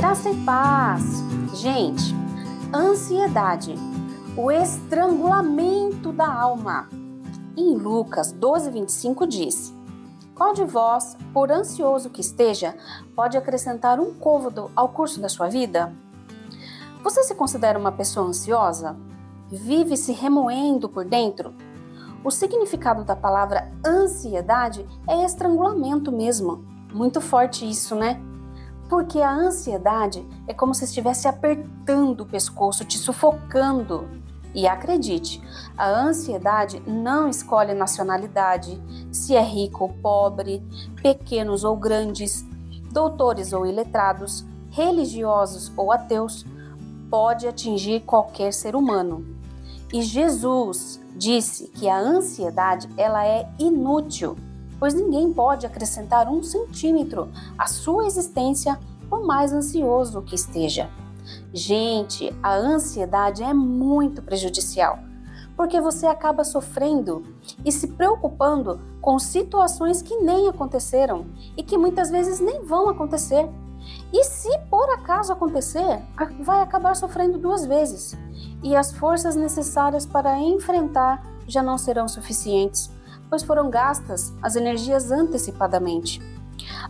Graça e paz. Gente, ansiedade, o estrangulamento da alma. Em Lucas 12, 25 diz: Qual de vós, por ansioso que esteja, pode acrescentar um côvado ao curso da sua vida? Você se considera uma pessoa ansiosa? Vive se remoendo por dentro? O significado da palavra ansiedade é estrangulamento mesmo. Muito forte isso, né? Porque a ansiedade é como se estivesse apertando o pescoço, te sufocando. E acredite, a ansiedade não escolhe nacionalidade, se é rico ou pobre, pequenos ou grandes, doutores ou iletrados, religiosos ou ateus, pode atingir qualquer ser humano. E Jesus disse que a ansiedade ela é inútil pois ninguém pode acrescentar um centímetro à sua existência, por mais ansioso que esteja. Gente, a ansiedade é muito prejudicial, porque você acaba sofrendo e se preocupando com situações que nem aconteceram e que muitas vezes nem vão acontecer. E se por acaso acontecer, vai acabar sofrendo duas vezes, e as forças necessárias para enfrentar já não serão suficientes pois foram gastas as energias antecipadamente.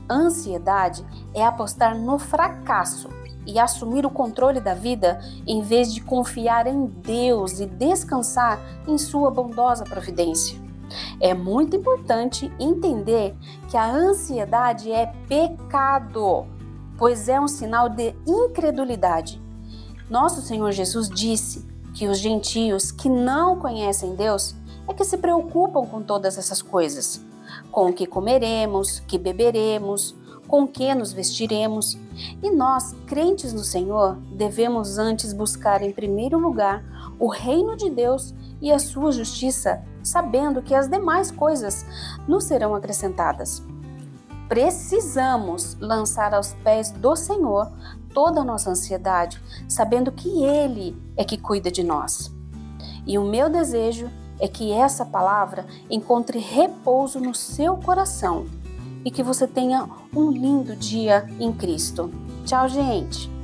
ansiedade é apostar no fracasso e assumir o controle da vida em vez de confiar em Deus e descansar em Sua bondosa providência. É muito importante entender que a ansiedade é pecado, pois é um sinal de incredulidade. Nosso Senhor Jesus disse que os gentios que não conhecem Deus é que se preocupam com todas essas coisas, com o que comeremos, que beberemos, com o que nos vestiremos. E nós, crentes no Senhor, devemos antes buscar em primeiro lugar o reino de Deus e a sua justiça, sabendo que as demais coisas nos serão acrescentadas. Precisamos lançar aos pés do Senhor toda a nossa ansiedade, sabendo que Ele é que cuida de nós. E o meu desejo é que essa palavra encontre repouso no seu coração e que você tenha um lindo dia em Cristo. Tchau, gente!